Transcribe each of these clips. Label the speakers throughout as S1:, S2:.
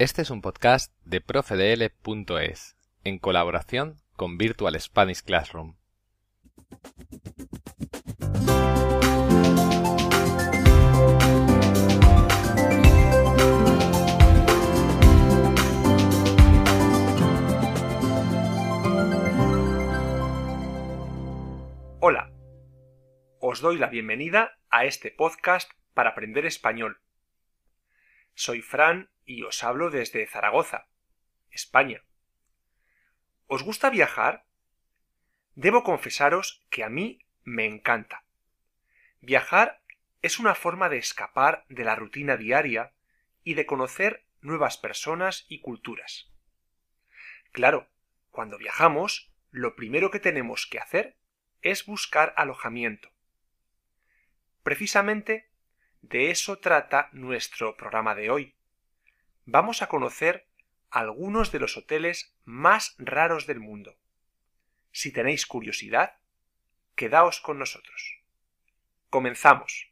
S1: Este es un podcast de profedl.es en colaboración con Virtual Spanish Classroom.
S2: Hola, os doy la bienvenida a este podcast para aprender español. Soy Fran y os hablo desde Zaragoza, España. ¿Os gusta viajar? Debo confesaros que a mí me encanta. Viajar es una forma de escapar de la rutina diaria y de conocer nuevas personas y culturas. Claro, cuando viajamos, lo primero que tenemos que hacer es buscar alojamiento. Precisamente de eso trata nuestro programa de hoy. Vamos a conocer algunos de los hoteles más raros del mundo. Si tenéis curiosidad, quedaos con nosotros. Comenzamos.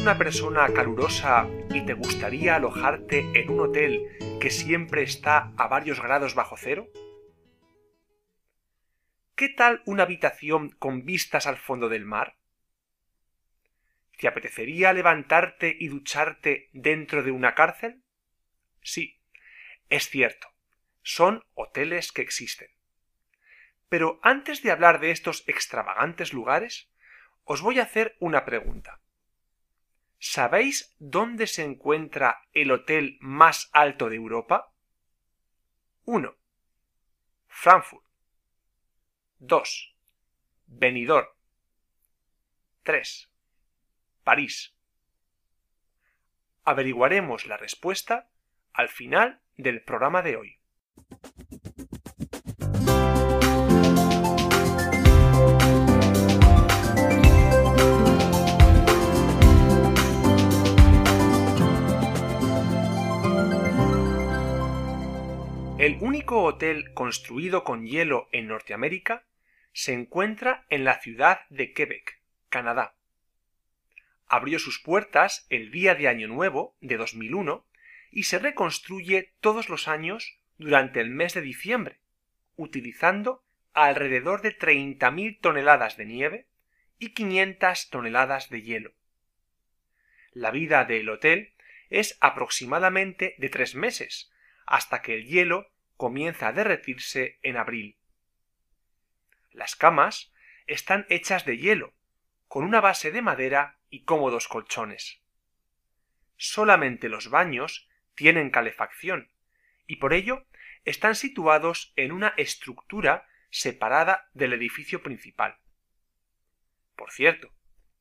S2: Una persona calurosa y te gustaría alojarte en un hotel que siempre está a varios grados bajo cero? ¿Qué tal una habitación con vistas al fondo del mar? ¿Te apetecería levantarte y ducharte dentro de una cárcel? Sí, es cierto, son hoteles que existen. Pero antes de hablar de estos extravagantes lugares, os voy a hacer una pregunta. ¿Sabéis dónde se encuentra el hotel más alto de Europa? 1. Frankfurt. 2. Benidorm. 3. París. Averiguaremos la respuesta al final del programa de hoy. Único hotel construido con hielo en Norteamérica se encuentra en la ciudad de Quebec, Canadá. Abrió sus puertas el día de Año Nuevo de 2001 y se reconstruye todos los años durante el mes de diciembre, utilizando alrededor de 30.000 toneladas de nieve y 500 toneladas de hielo. La vida del hotel es aproximadamente de tres meses, hasta que el hielo comienza a derretirse en abril. Las camas están hechas de hielo, con una base de madera y cómodos colchones. Solamente los baños tienen calefacción, y por ello están situados en una estructura separada del edificio principal. Por cierto,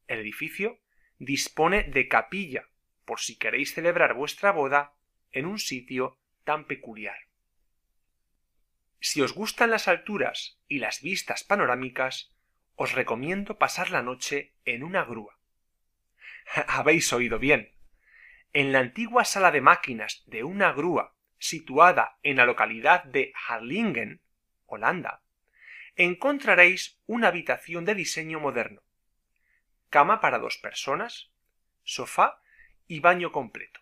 S2: el edificio dispone de capilla por si queréis celebrar vuestra boda en un sitio tan peculiar. Si os gustan las alturas y las vistas panorámicas, os recomiendo pasar la noche en una grúa. Habéis oído bien. En la antigua sala de máquinas de una grúa situada en la localidad de Harlingen, Holanda, encontraréis una habitación de diseño moderno, cama para dos personas, sofá y baño completo.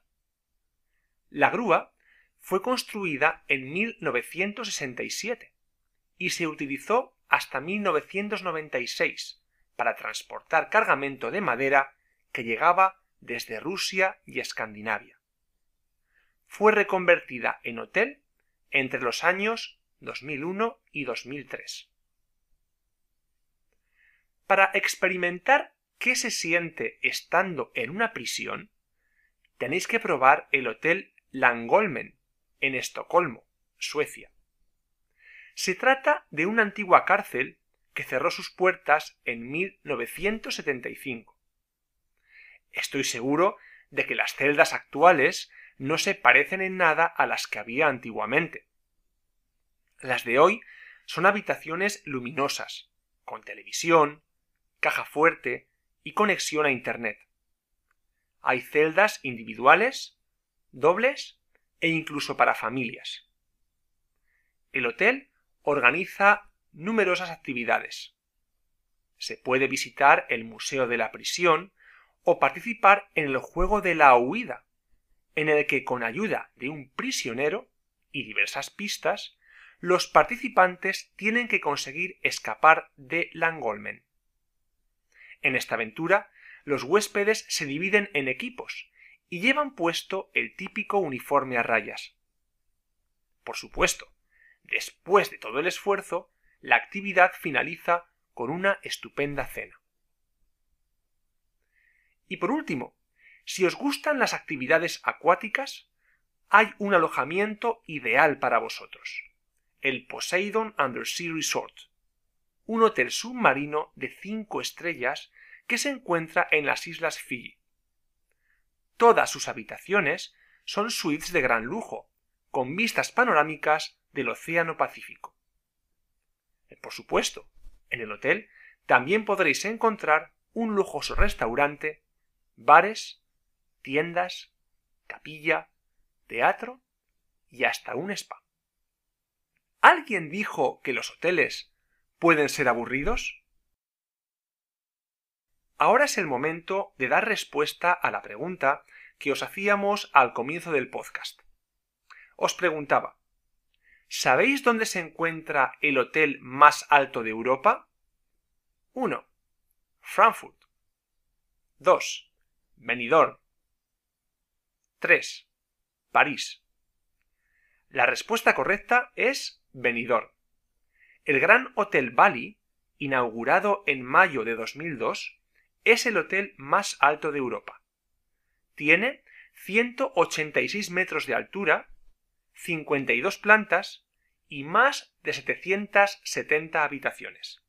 S2: La grúa fue construida en 1967 y se utilizó hasta 1996 para transportar cargamento de madera que llegaba desde Rusia y Escandinavia. Fue reconvertida en hotel entre los años 2001 y 2003. Para experimentar qué se siente estando en una prisión, tenéis que probar el hotel Langolmen en Estocolmo, Suecia. Se trata de una antigua cárcel que cerró sus puertas en 1975. Estoy seguro de que las celdas actuales no se parecen en nada a las que había antiguamente. Las de hoy son habitaciones luminosas, con televisión, caja fuerte y conexión a Internet. Hay celdas individuales, dobles e incluso para familias. El hotel organiza numerosas actividades. Se puede visitar el Museo de la Prisión o participar en el juego de la huida, en el que con ayuda de un prisionero y diversas pistas, los participantes tienen que conseguir escapar de Langolmen. En esta aventura, los huéspedes se dividen en equipos y llevan puesto el típico uniforme a rayas. Por supuesto, después de todo el esfuerzo, la actividad finaliza con una estupenda cena. Y por último, si os gustan las actividades acuáticas, hay un alojamiento ideal para vosotros, el Poseidon Undersea Resort, un hotel submarino de cinco estrellas que se encuentra en las islas Fiji. Todas sus habitaciones son suites de gran lujo, con vistas panorámicas del Océano Pacífico. Por supuesto, en el hotel también podréis encontrar un lujoso restaurante, bares, tiendas, capilla, teatro y hasta un spa. ¿Alguien dijo que los hoteles pueden ser aburridos? Ahora es el momento de dar respuesta a la pregunta que os hacíamos al comienzo del podcast. Os preguntaba, ¿sabéis dónde se encuentra el hotel más alto de Europa? 1. Frankfurt. 2. Benidorm. 3. París. La respuesta correcta es Benidorm. El Gran Hotel Bali, inaugurado en mayo de 2002, es el hotel más alto de Europa. Tiene 186 metros de altura, 52 plantas y más de 770 habitaciones.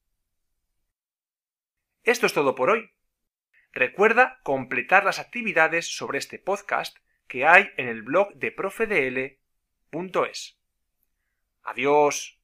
S2: Esto es todo por hoy. Recuerda completar las actividades sobre este podcast que hay en el blog de profedl.es. Adiós.